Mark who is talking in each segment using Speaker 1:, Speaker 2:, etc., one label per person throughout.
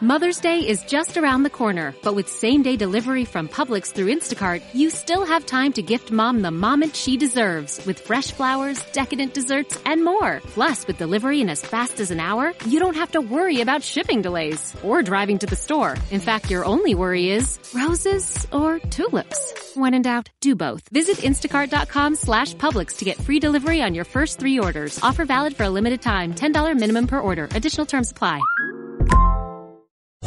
Speaker 1: Mother's Day is just around the corner, but with same day delivery from Publix through Instacart, you still have time to gift mom the moment she deserves with fresh flowers, decadent desserts, and more. Plus, with delivery in as fast as an hour, you don't have to worry about shipping delays or driving to the store. In fact, your only worry is roses or tulips. When in doubt, do both. Visit instacart.com slash Publix to get free delivery on your first three orders. Offer valid for a limited time. $10 minimum per order. Additional terms apply.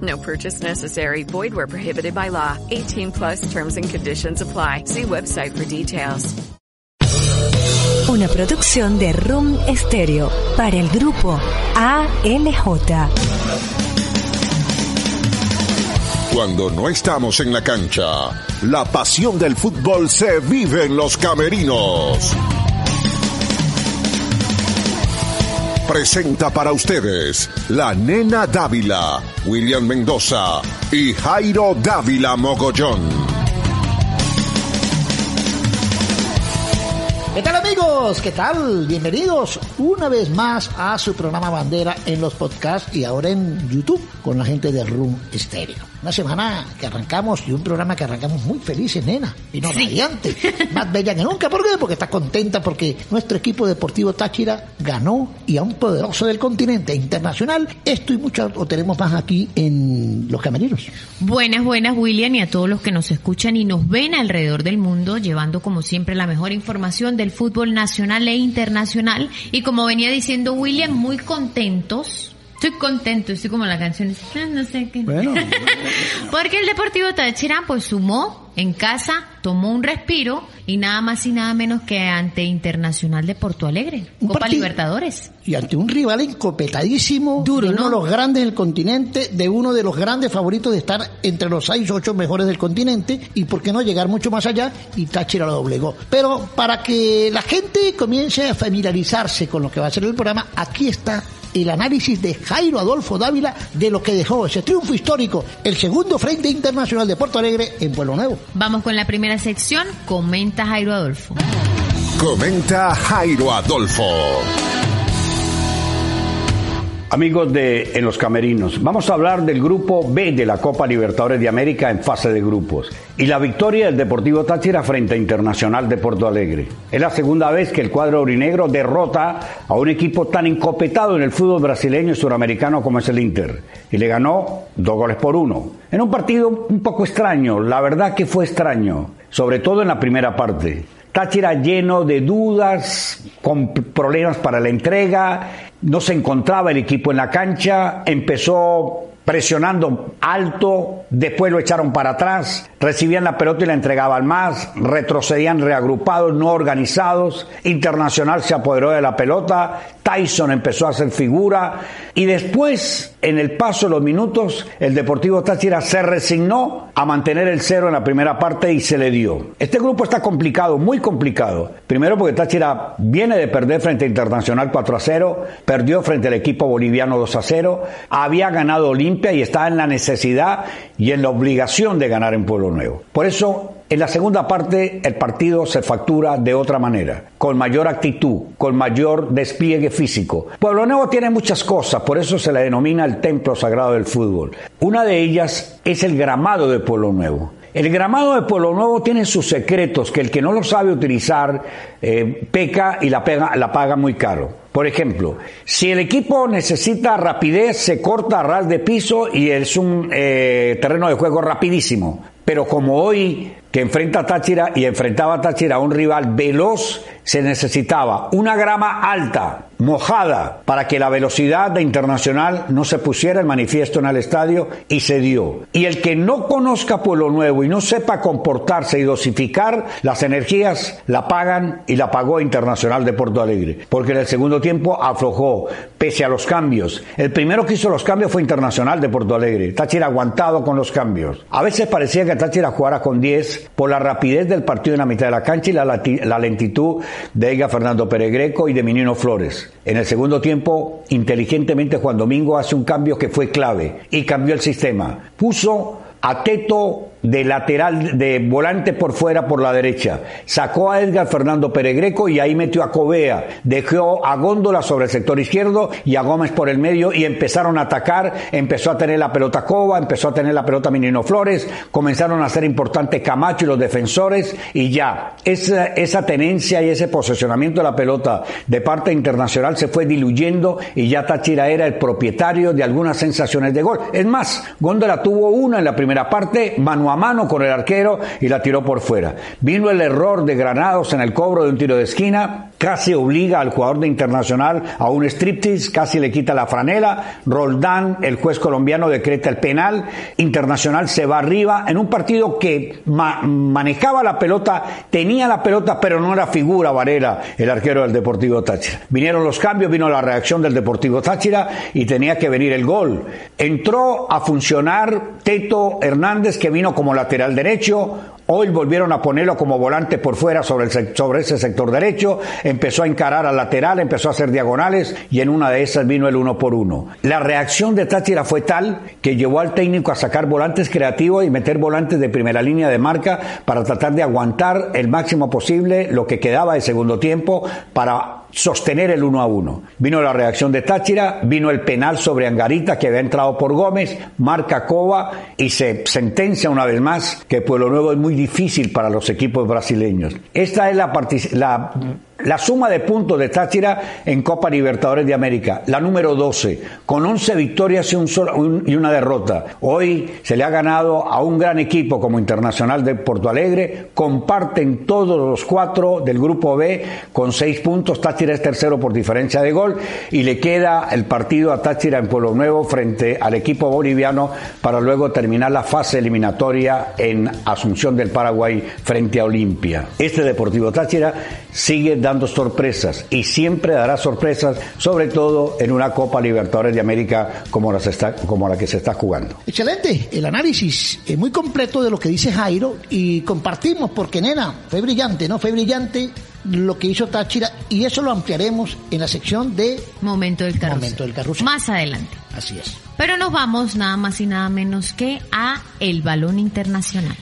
Speaker 2: No purchase necessary. Void where prohibited by law. 18 plus terms and conditions apply. See website for details.
Speaker 3: Una producción de Room Stereo para el grupo ALJ.
Speaker 4: Cuando no estamos en la cancha, la pasión del fútbol se vive en los camerinos. Presenta para ustedes la nena Dávila, William Mendoza y Jairo Dávila Mogollón.
Speaker 5: ¿Qué tal amigos? ¿Qué tal? Bienvenidos una vez más a su programa Bandera en los podcasts y ahora en YouTube con la gente de Room Stereo. Una semana que arrancamos y un programa que arrancamos muy felices, nena. Y no radiante. Más bella que nunca. ¿Por qué? Porque está contenta porque nuestro equipo deportivo Táchira ganó y a un poderoso del continente internacional. Esto y mucho lo tenemos más aquí en Los Camerinos.
Speaker 6: Buenas, buenas, William, y a todos los que nos escuchan y nos ven alrededor del mundo, llevando como siempre la mejor información del fútbol nacional e internacional. Y como venía diciendo William, muy contentos Estoy contento, estoy como la canción, ah, no sé qué. Bueno. Porque el Deportivo Táchira pues sumó en casa, tomó un respiro y nada más y nada menos que ante Internacional de Porto Alegre, Copa Libertadores.
Speaker 5: Y ante un rival encopetadísimo, Duro, de uno de los grandes del continente, de uno de los grandes favoritos de estar entre los seis o ocho mejores del continente y por qué no llegar mucho más allá y Táchira lo doblegó. Pero para que la gente comience a familiarizarse con lo que va a ser el programa, aquí está el análisis de Jairo Adolfo Dávila de lo que dejó ese triunfo histórico, el segundo Frente Internacional de Puerto Alegre en Pueblo Nuevo.
Speaker 6: Vamos con la primera sección, comenta Jairo Adolfo.
Speaker 4: Comenta Jairo Adolfo.
Speaker 7: Amigos de En los Camerinos, vamos a hablar del grupo B de la Copa Libertadores de América en fase de grupos y la victoria del Deportivo Táchira frente a Internacional de Porto Alegre. Es la segunda vez que el cuadro aurinegro derrota a un equipo tan encopetado en el fútbol brasileño y suramericano como es el Inter y le ganó dos goles por uno. En un partido un poco extraño, la verdad que fue extraño, sobre todo en la primera parte. Táchira lleno de dudas, con problemas para la entrega, no se encontraba el equipo en la cancha, empezó presionando alto, después lo echaron para atrás, recibían la pelota y la entregaban más, retrocedían reagrupados, no organizados, Internacional se apoderó de la pelota, Tyson empezó a hacer figura y después, en el paso de los minutos, el Deportivo Táchira se resignó a mantener el cero en la primera parte y se le dio. Este grupo está complicado, muy complicado. Primero porque Táchira viene de perder frente a Internacional 4 a 0, perdió frente al equipo boliviano 2 a 0, había ganado Olimpia y está en la necesidad y en la obligación de ganar en Pueblo Nuevo. Por eso en la segunda parte el partido se factura de otra manera, con mayor actitud, con mayor despliegue físico. Pueblo Nuevo tiene muchas cosas, por eso se le denomina el templo sagrado del fútbol. Una de ellas es el gramado de Pueblo Nuevo. El gramado de Pueblo Nuevo tiene sus secretos que el que no lo sabe utilizar eh, peca y la, paga muy caro. Por ejemplo, si el equipo necesita rapidez, se corta a ras de piso y es un eh, terreno de juego rapidísimo. Pero como hoy que enfrenta a Táchira y enfrentaba a Táchira a un rival veloz, se necesitaba una grama alta, mojada, para que la velocidad de Internacional no se pusiera el manifiesto en el estadio y se dio. Y el que no conozca Pueblo Nuevo y no sepa comportarse y dosificar las energías, la pagan y la pagó Internacional de Porto Alegre. Porque en el segundo tiempo aflojó, pese a los cambios. El primero que hizo los cambios fue Internacional de Porto Alegre. Táchira aguantado con los cambios. A veces parecía que Táchira jugara con 10 es por la rapidez del partido en la mitad de la cancha y la, la lentitud de Edgar Fernando Peregreco y de Minino Flores. En el segundo tiempo, inteligentemente Juan Domingo hace un cambio que fue clave y cambió el sistema. Puso a Teto de lateral, de volante por fuera por la derecha. Sacó a Edgar Fernando Peregreco y ahí metió a Covea. Dejó a Góndola sobre el sector izquierdo y a Gómez por el medio y empezaron a atacar. Empezó a tener la pelota Cova, empezó a tener la pelota Minino Flores. Comenzaron a ser importantes Camacho y los defensores y ya. Esa, esa tenencia y ese posesionamiento de la pelota de parte internacional se fue diluyendo y ya Táchira era el propietario de algunas sensaciones de gol. Es más, Góndola tuvo una en la primera parte, Manuel a mano con el arquero y la tiró por fuera. Vino el error de Granados en el cobro de un tiro de esquina, casi obliga al jugador de Internacional a un striptease, casi le quita la franela. Roldán, el juez colombiano, decreta el penal. Internacional se va arriba en un partido que manejaba la pelota, tenía la pelota, pero no era figura Varela, el arquero del Deportivo Táchira. Vinieron los cambios, vino la reacción del Deportivo Táchira y tenía que venir el gol. Entró a funcionar Teto Hernández, que vino como lateral derecho, Hoy volvieron a ponerlo como volante por fuera sobre, ese sector derecho, empezó a encarar al lateral, empezó a hacer diagonales y en una de esas vino el uno por uno. La reacción de Táchira fue tal que llevó al técnico a sacar volantes creativos y meter volantes de primera línea de marca para tratar de aguantar el máximo posible lo que quedaba de segundo tiempo para sostener el uno a uno. Vino la reacción de Táchira, vino el penal sobre Angarita que había entrado por Gómez, marca Cova y se sentencia una vez más que Pueblo Nuevo es muy difícil para los equipos brasileños. Esta es la, la la suma de puntos de Táchira en Copa Libertadores de América, la número 12, con 11 victorias y, un y, una derrota. Hoy se le ha ganado a un gran equipo como Internacional de Porto Alegre. Comparten todos los cuatro del grupo B con seis puntos. Táchira es tercero por diferencia de gol y le queda el partido a Táchira en Pueblo Nuevo frente al equipo boliviano para luego terminar la fase eliminatoria en Asunción del Paraguay frente a Olimpia. Este Deportivo Táchira sigue dando dando sorpresas y siempre dará sorpresas, sobre todo en una Copa Libertadores de América como la, está, como la que se está jugando.
Speaker 5: Excelente, el análisis es muy completo de lo que dice Jairo y compartimos porque nena, fue brillante, ¿no? Fue brillante lo que hizo Táchira y eso lo ampliaremos en la sección de
Speaker 6: Momento del Carrusel.
Speaker 5: Momento del Carrusel.
Speaker 6: Más adelante.
Speaker 5: Así es.
Speaker 6: Pero nos vamos nada más y nada menos que a el balón internacional.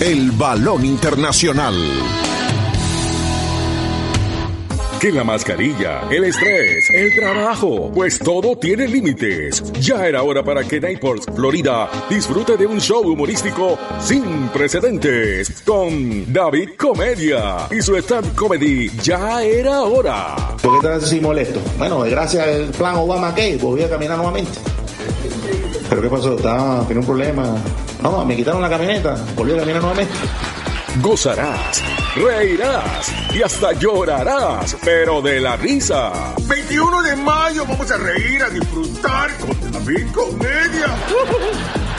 Speaker 4: El balón internacional
Speaker 8: que la mascarilla, el estrés, el trabajo, pues todo tiene límites. Ya era hora para que Naples, Florida, disfrute de un show humorístico sin precedentes con David Comedia y su stand comedy. Ya era hora.
Speaker 9: ¿Por qué estás así molesto? Bueno, gracias al plan Obama que volví a caminar nuevamente. ¿Pero qué pasó? ¿Estaba, ¿Tiene un problema? No, me quitaron la camioneta, volví a caminar nuevamente
Speaker 8: gozarás, reirás y hasta llorarás, pero de la risa.
Speaker 10: 21 de mayo vamos a reír, a disfrutar con David Comedia.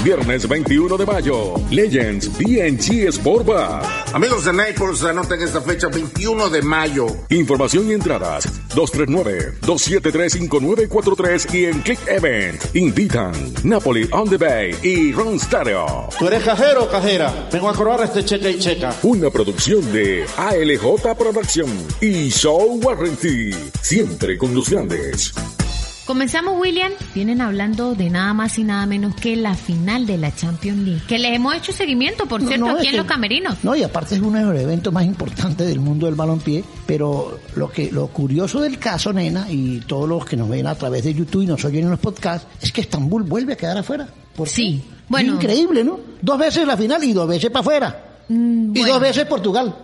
Speaker 8: Viernes 21 de mayo, Legends BNG Sport Bar.
Speaker 10: Amigos de Naples, anoten esta fecha 21 de mayo.
Speaker 8: Información y entradas 239-273-5943 y en Click Event. Invitan Napoli on the Bay y Ron Stereo.
Speaker 11: ¿Tú eres cajero o cajera? Vengo a cobrar este cheque y checa.
Speaker 8: Una producción de ALJ Production y Show Warranty. Siempre con los grandes.
Speaker 6: Comenzamos, William. Vienen hablando de nada más y nada menos que la final de la Champions League. Que les hemos hecho seguimiento, por cierto, aquí en los camerinos.
Speaker 5: No, y aparte es uno de los eventos más importantes del mundo del balompié. Pero lo que lo curioso del caso, nena, y todos los que nos ven a través de YouTube y nos oyen en los podcasts, es que Estambul vuelve a quedar afuera. ¿Por
Speaker 6: sí. Bueno.
Speaker 5: Increíble, ¿no? Dos veces la final y dos veces para afuera. Mm, y dos veces Portugal.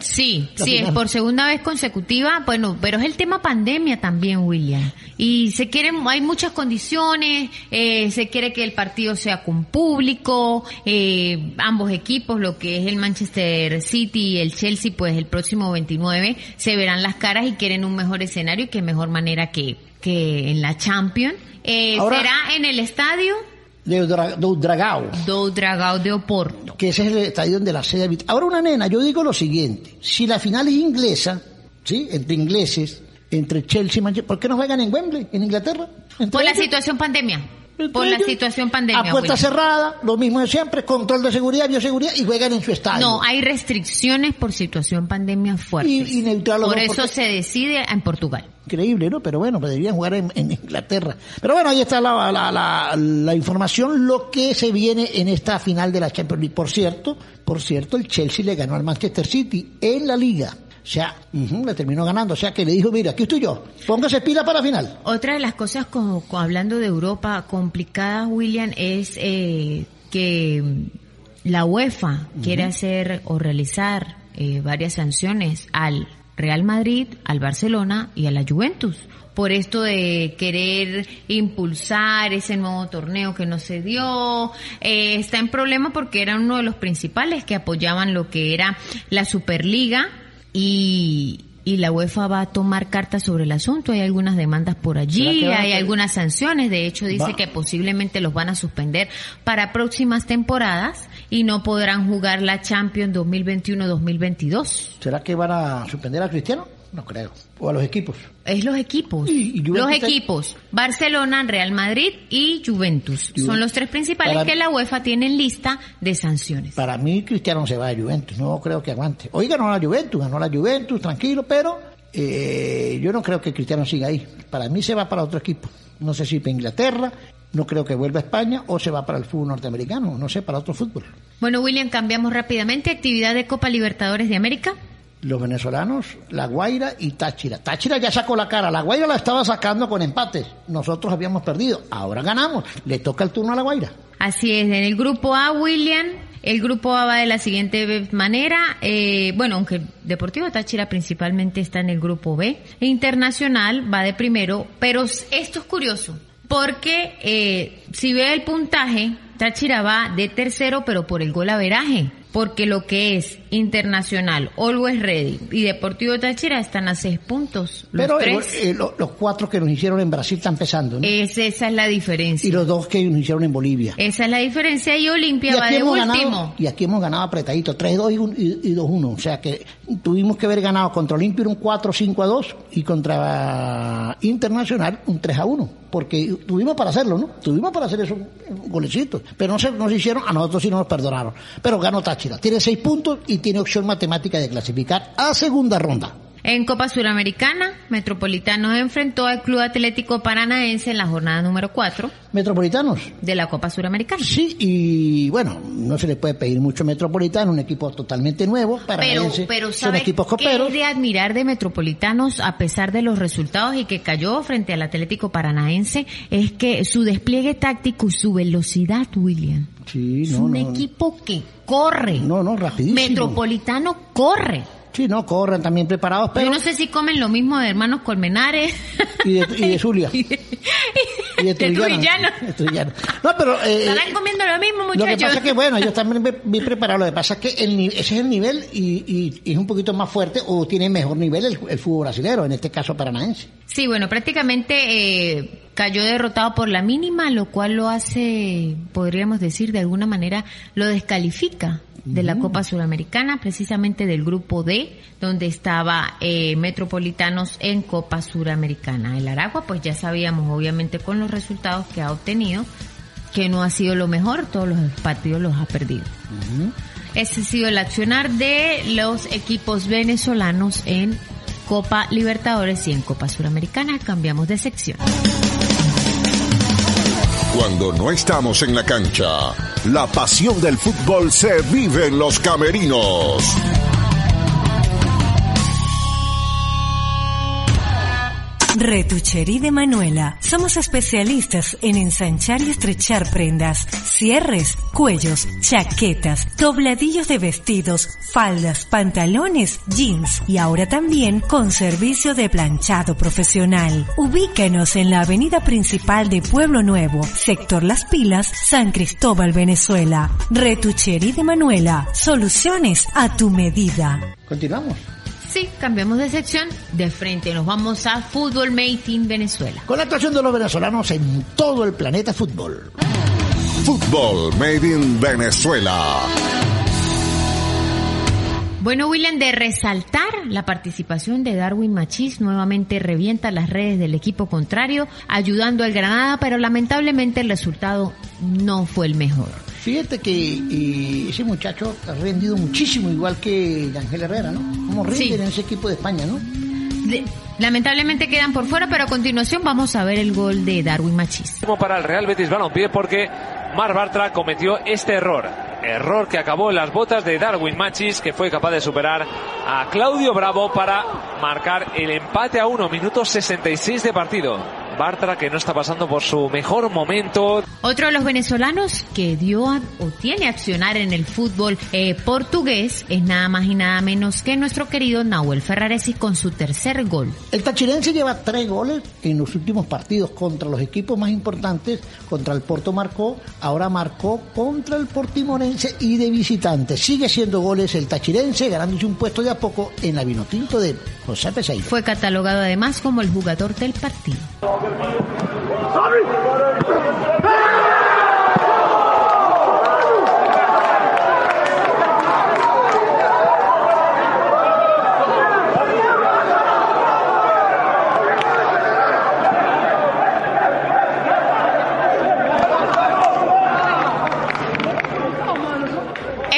Speaker 6: Sí, sí, es por segunda vez consecutiva. Bueno, pero es el tema pandemia también, William. Y se quieren, hay muchas condiciones, eh, se quiere que el partido sea con público, eh, ambos equipos, lo que es el Manchester City y el Chelsea, pues el próximo 29 se verán las caras y quieren un mejor escenario y qué mejor manera que, que en la Champions. Eh, será en el estadio
Speaker 5: de Dragao.
Speaker 6: Do Dragao de Oporto.
Speaker 5: Que ese es el estadio donde la sede Ahora una nena, yo digo lo siguiente, si la final es inglesa, ¿sí? Entre ingleses, entre Chelsea y Manchester, ¿por qué no juegan en Wembley, en Inglaterra?
Speaker 6: Por la situación pandemia. Por la situación pandemia.
Speaker 5: A puerta cerrada, lo mismo de siempre, control de seguridad, bioseguridad y juegan en su estadio.
Speaker 6: No, hay restricciones por situación pandemia fuertes.
Speaker 5: Y- y neutral los
Speaker 6: por eso
Speaker 5: porque-
Speaker 6: se decide en Portugal.
Speaker 5: Increíble, ¿no? Pero bueno, deberían jugar en, en Inglaterra. Pero bueno, ahí está la, la, la, la información, lo que se viene en esta final de la Champions League. Por cierto, por cierto, el Chelsea le ganó al Manchester City en la liga. O sea, le terminó ganando. O sea, que le dijo, mira, aquí estoy yo, póngase pila para la final.
Speaker 6: Otra de las cosas, como hablando de Europa, complicadas, William, es eh, que mm, la UEFA quiere hacer o realizar eh, varias sanciones al Real Madrid, al Barcelona y a la Juventus. Por esto de querer impulsar ese nuevo torneo que no se dio, eh, está en problema porque era uno de los principales que apoyaban lo que era la Superliga y, y la UEFA va a tomar cartas sobre el asunto. Hay algunas demandas por
Speaker 5: ¿Será
Speaker 6: allí,
Speaker 5: a
Speaker 6: hay algunas sanciones. De hecho, dice
Speaker 5: Va-
Speaker 6: que posiblemente los van a suspender para próximas temporadas y no podrán jugar la Champions 2021-2022.
Speaker 5: ¿Será que van a suspender a Cristiano? No creo. O a los equipos.
Speaker 6: Es los equipos.
Speaker 5: Y- y Juventus
Speaker 6: los equipos. Barcelona, Real Madrid y Juventus.
Speaker 5: Juve-
Speaker 6: Son los tres principales
Speaker 5: Para-
Speaker 6: que la UEFA tiene en lista de sanciones.
Speaker 5: Para mí, Cristiano se va a Juventus. No creo que aguante. Hoy ganó la Juventus, ganó la Juventus, tranquilo, pero eh, yo no creo que Cristiano siga ahí. Para mí se va para otro equipo. No sé si para Inglaterra, no creo que vuelva a España o se va para el fútbol norteamericano, no sé, para otro fútbol.
Speaker 6: Bueno, William, cambiamos rápidamente. Actividad de Copa Libertadores de América.
Speaker 5: Los venezolanos, La Guaira y Táchira. Táchira ya sacó la cara. La Guaira la estaba sacando con empates. Nosotros habíamos perdido. Ahora ganamos. Le toca el turno a La Guaira.
Speaker 6: Así es, en el grupo A, William, el grupo A va de la siguiente manera, eh, bueno, aunque Deportivo Táchira principalmente está en el grupo B, Internacional va de primero, pero esto es curioso, porque eh, si ve el puntaje, Táchira va de tercero, pero por el gol averaje, porque lo que es Internacional, Always Ready y Deportivo Táchira están a seis puntos, los
Speaker 5: Pero eh,
Speaker 6: tres.
Speaker 5: eh, lo- los cuatro que nos hicieron en Brasil están pesando. ¿no?
Speaker 6: Es- esa es la diferencia.
Speaker 5: y los dos que nos hicieron en Bolivia.
Speaker 6: Esa es la diferencia y Olimpia va de último.
Speaker 5: ganado, y aquí hemos ganado apretadito, 3-2 y, un- y, y 2-1. O sea que tuvimos que haber ganado contra Olimpia un 4-5-2 y contra Internacional un 3-1. Porque tuvimos para hacerlo, ¿no? Tuvimos para hacer esos golecitos. Pero no se, no se hicieron, a nosotros sí no nos perdonaron. Pero ganó Táchira. Tiene 6 puntos y tiene opción matemática de clasificar a segunda ronda.
Speaker 6: En Copa Suramericana, Metropolitano enfrentó al Club Atlético Paranaense en la jornada número 4
Speaker 5: Metropolitanos.
Speaker 6: de la Copa Suramericana.
Speaker 5: Sí, y bueno, no se le puede pedir mucho Metropolitano, un equipo totalmente nuevo.
Speaker 6: Pero,
Speaker 5: Paranaense,
Speaker 6: pero
Speaker 5: son
Speaker 6: ¿sabe
Speaker 5: equipos coperos.
Speaker 6: es de admirar de Metropolitanos a pesar de los resultados y que cayó frente al Atlético Paranaense? Es que su despliegue táctico y su velocidad, William.
Speaker 5: Sí,
Speaker 6: es
Speaker 5: no,
Speaker 6: un
Speaker 5: no.
Speaker 6: equipo que corre.
Speaker 5: No, no, rapidísimo.
Speaker 6: Metropolitano corre.
Speaker 5: Sí, no, corren también preparados, pero...
Speaker 6: Yo no sé si comen lo mismo de hermanos Colmenares.
Speaker 5: Y de, y de Zulia.
Speaker 6: y de,
Speaker 5: Y.
Speaker 6: Trujillano.
Speaker 5: De Trujillano. No, pero... eh,
Speaker 6: Estarán comiendo lo mismo,
Speaker 5: lo que
Speaker 6: muchachos.
Speaker 5: pasa es que, bueno, ellos también bien- preparados. Lo que pasa es que el, ese es el nivel y, y- y es un poquito más fuerte o tiene mejor nivel el, el fútbol brasileño, en este caso paranaense.
Speaker 6: Sí, bueno, prácticamente eh, cayó derrotado por la mínima, lo cual lo hace, podríamos decir, de alguna manera, lo descalifica de la Copa Suramericana, precisamente del grupo D, donde estaba eh, Metropolitanos en Copa Suramericana. El Aragua, pues ya sabíamos, obviamente, con los resultados que ha obtenido, que no ha sido lo mejor, todos los partidos los ha perdido. Ese ha sido el accionar de los equipos venezolanos en Copa Libertadores y en Copa Suramericana. Cambiamos de sección.
Speaker 4: Cuando no estamos en la cancha, la pasión del fútbol se vive en los camerinos.
Speaker 3: Retucherí de Manuela. Somos especialistas en ensanchar y estrechar prendas, cierres, cuellos, chaquetas, dobladillos de vestidos, faldas, pantalones, jeans y ahora también con servicio de planchado profesional. Ubícanos en la avenida principal de Pueblo Nuevo, sector Las Pilas, San Cristóbal, Venezuela. Retucherí de Manuela. Soluciones a tu medida.
Speaker 5: Continuamos.
Speaker 6: Sí, cambiamos de sección. De frente nos vamos a Fútbol Made in Venezuela.
Speaker 5: Con la actuación de los venezolanos en todo el planeta fútbol.
Speaker 4: Fútbol Made in Venezuela.
Speaker 6: Bueno, William, de resaltar la participación de Darwin Machís, nuevamente revienta las redes del equipo contrario, ayudando al Granada, pero lamentablemente el resultado no fue el mejor.
Speaker 5: Fíjate que eh, ese muchacho ha rendido muchísimo, igual que Ángel Herrera, ¿no? Como rinden
Speaker 6: Sí.
Speaker 5: en ese equipo de España, ¿no?
Speaker 6: De- lamentablemente quedan por fuera, pero a continuación vamos a ver el gol de Darwin Machís.
Speaker 12: Como para el Real Betis Balompié porque Mar Bartra cometió este error. Error que acabó en las botas de Darwin Machis, que fue capaz de superar a Claudio Bravo para marcar el empate a uno, minuto 66 de partido. Bartra que no está pasando por su mejor momento.
Speaker 6: Otro de los venezolanos que dio a- o tiene accionar en el fútbol eh, portugués es nada más y nada menos que nuestro querido Nahuel Ferraresi con su tercer gol.
Speaker 5: El tachirense lleva tres goles en los últimos partidos contra los equipos más importantes. Contra el Porto marcó, ahora marcó contra el Portimorense y de visitante. Sigue siendo goles el tachirense, ganándose un puesto de a poco en la Vinotinto de José Peseiro.
Speaker 6: Fue catalogado además como el jugador del partido.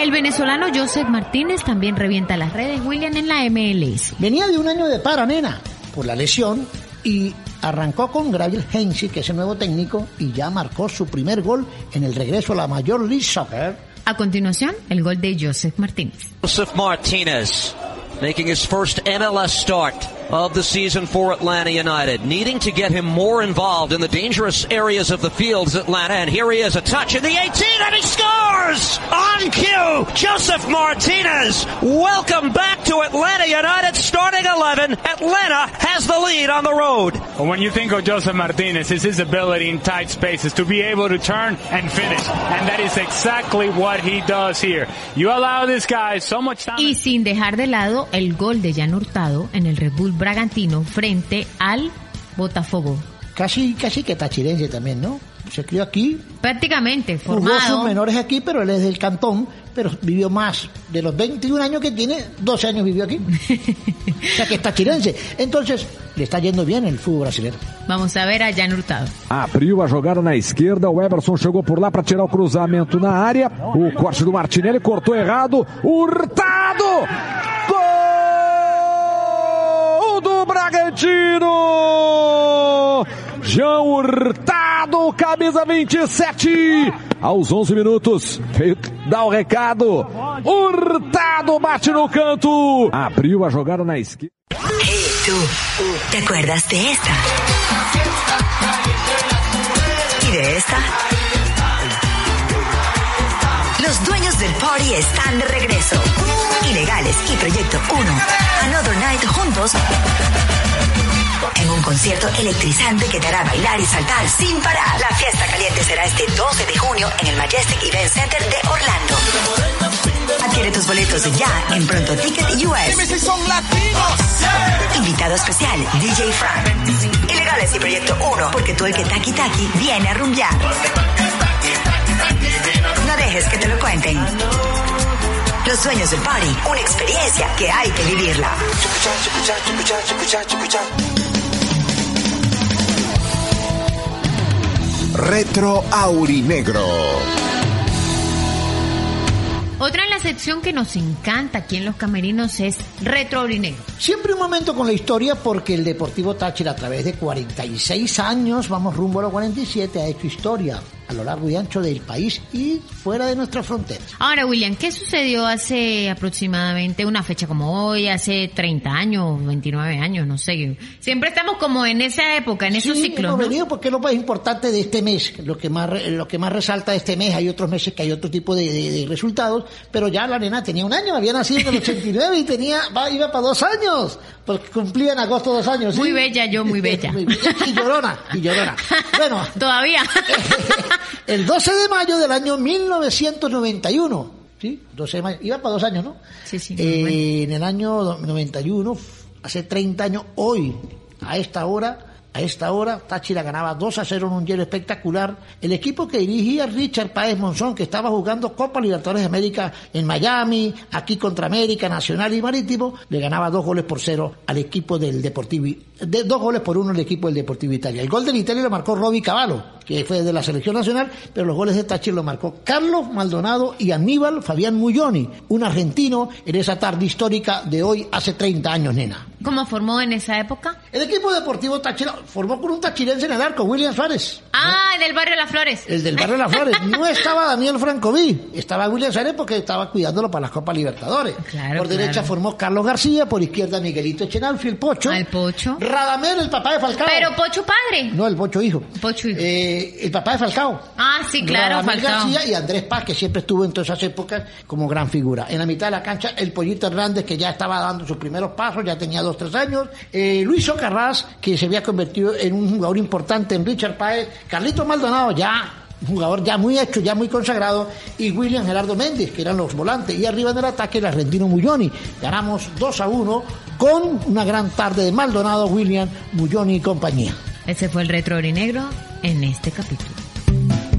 Speaker 6: El venezolano Joseph Martínez también revienta las redes, William, en la MLS.
Speaker 5: Venía de un año de para, nena, por la lesión y arrancó con Gabriel Heinze, que es el nuevo técnico, y ya marcó su primer gol en el regreso a la Major League Soccer.
Speaker 6: A continuación, el gol de Joseph Martínez.
Speaker 13: Joseph Martinez making his first MLS start of the season for Atlanta United, needing to get him more involved in the dangerous areas of the fields Atlanta. And here he is, a touch in the 18, and he scores on cue. Joseph Martinez, welcome back to Atlanta United, starting 11. Atlanta has the lead on the road.
Speaker 14: When you think of Joseph Martinez, it's his ability in tight spaces to be able to turn and finish. And that is exactly what he does here. You allow this guy so much time.
Speaker 6: Y sin dejar de lado el gol de Jan Hurtado en el Red Bull Bragantino frente al Botafogo.
Speaker 5: Casi, casi que tachirense también, ¿no? Se crió aquí,
Speaker 6: Prácticamente
Speaker 5: jugó sus
Speaker 6: formado.
Speaker 5: menores aquí, pero él es del cantón, pero vivió más de los 21 años que tiene, 12 años vivió aquí. o sea que es tachirense. Entonces, le está yendo bien el fútbol brasileño.
Speaker 6: Vamos a ver a Jan Hurtado.
Speaker 15: Abriu a jogada na esquerda, o Everson chegou por lá para tirar o cruzamento na área. O corte do Martinelli cortou errado. Hurtado! Bragantino! Jean Hurtado, camisa 27. Aos 11 minutos, dar o recado. Hurtado bate no canto. Abriu a jogada na esquerda.
Speaker 16: Hey, tú, ¿te acuerdas de esta? ¿Y de esta? Del party están de regreso. Ilegales y Proyecto 1. Another Night juntos. En un concierto electrizante que te hará bailar y saltar sin parar. La fiesta caliente será este 12 de junio en el Majestic Event Center de Orlando. Adquiere tus boletos ya en Pronto Ticket US. Invitado especial, DJ Frank. Ilegales y Proyecto 1, porque tú el que taqui taqui viene a rumbear. Dejes que te lo cuenten. Los sueños del party, una experiencia que hay que vivirla.
Speaker 4: Retro Aurinegro.
Speaker 6: Otra en la sección que nos encanta aquí en Los Camerinos es Retro Aurinegro.
Speaker 5: Siempre un momento con la historia porque el Deportivo Táchira a través de 46 años, vamos rumbo a los 47, ha hecho historia a lo largo y ancho del país y fuera de nuestras fronteras.
Speaker 6: Ahora, William, ¿qué sucedió hace aproximadamente una fecha como hoy, hace 30 años, 29 años, no sé? Siempre estamos como en esa época, en esos
Speaker 5: Sí,
Speaker 6: ciclos,
Speaker 5: hemos
Speaker 6: ¿no?
Speaker 5: venido porque es lo más importante de este mes, lo que más lo que más resalta de este mes, hay otros meses que hay otro tipo de, de- de resultados, pero ya la nena tenía un año, había nacido en el 89 y tenía, va, iba para dos años, porque cumplía en agosto dos años. ¿sí?
Speaker 6: Muy bella, yo muy bella.
Speaker 5: Muy bella. y llorona, y llorona. Bueno,
Speaker 6: Todavía.
Speaker 5: el 12 de mayo del año 1991, ¿sí? 12 de mayo, iba para dos años, ¿no?
Speaker 6: Sí, sí.
Speaker 5: Eh, en el año 91, hace 30 años, hoy, a esta hora, A esta hora, Táchira ganaba 2 a 0 en un hielo espectacular. El equipo que dirigía Richard Páez Monzón, que estaba jugando Copa Libertadores de América en Miami, aquí contra América, Nacional y Marítimo, le ganaba dos goles por cero al equipo del Deportivo, de, dos goles por uno al equipo del Deportivo Italia. El gol del Italia lo marcó Roby Cavallo, que fue de la selección nacional, pero los goles de Táchira lo marcó Carlos Maldonado y Aníbal Fabián Mulloni, un argentino en esa tarde histórica de hoy hace 30 años, nena.
Speaker 6: ¿Cómo formó en esa época?
Speaker 5: El equipo deportivo Táchira formó con un tachirense en el arco, William Suárez.
Speaker 6: Ah, del barrio Las Flores.
Speaker 5: El del barrio Las Flores. No estaba Daniel Francoví, estaba William Suárez porque estaba cuidándolo para las Copas Libertadores.
Speaker 6: Claro,
Speaker 5: por derecha formó Carlos García, por izquierda Miguelito Echenalfi, el Pocho.
Speaker 6: El Pocho.
Speaker 5: Radamel, el papá de Falcao.
Speaker 6: Pero Pocho padre.
Speaker 5: No, el Pocho hijo.
Speaker 6: Pocho hijo.
Speaker 5: Eh, el papá de Falcao.
Speaker 6: Ah, sí, claro,
Speaker 5: Radamel
Speaker 6: Falcao.
Speaker 5: García y Andrés Paz, que siempre estuvo en todas esas épocas como gran figura. En la mitad de la cancha, el Pollito Hernández, que ya estaba dando sus primeros pasos, ya tenía dos, tres años. Eh, Luis Ocarraz, que se había convertido en un jugador importante en Richard Páez. Carlito Maldonado, ya jugador ya muy hecho, ya muy consagrado, y William Gerardo Méndez, que eran los volantes, y arriba en el ataque el argentino Mulloni. Ganamos 2 a 1 con una gran tarde de Maldonado, William, Mulloni y compañía.
Speaker 6: Ese fue el retro negro en este capítulo.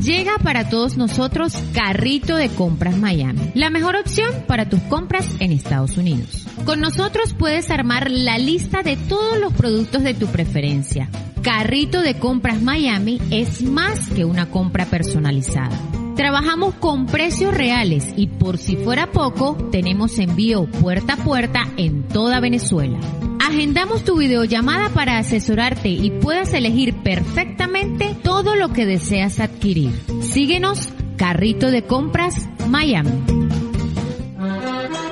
Speaker 6: Llega para todos nosotros Carrito de Compras Miami, la mejor opción para tus compras en Estados Unidos. Con nosotros puedes armar la lista de todos los productos de tu preferencia. Carrito de Compras Miami es más que una compra personalizada. Trabajamos con precios reales y por si fuera poco, tenemos envío puerta a puerta en toda Venezuela. Agendamos tu videollamada para asesorarte y puedas elegir perfectamente todo lo que deseas adquirir. Síguenos, Carrito de Compras, Miami.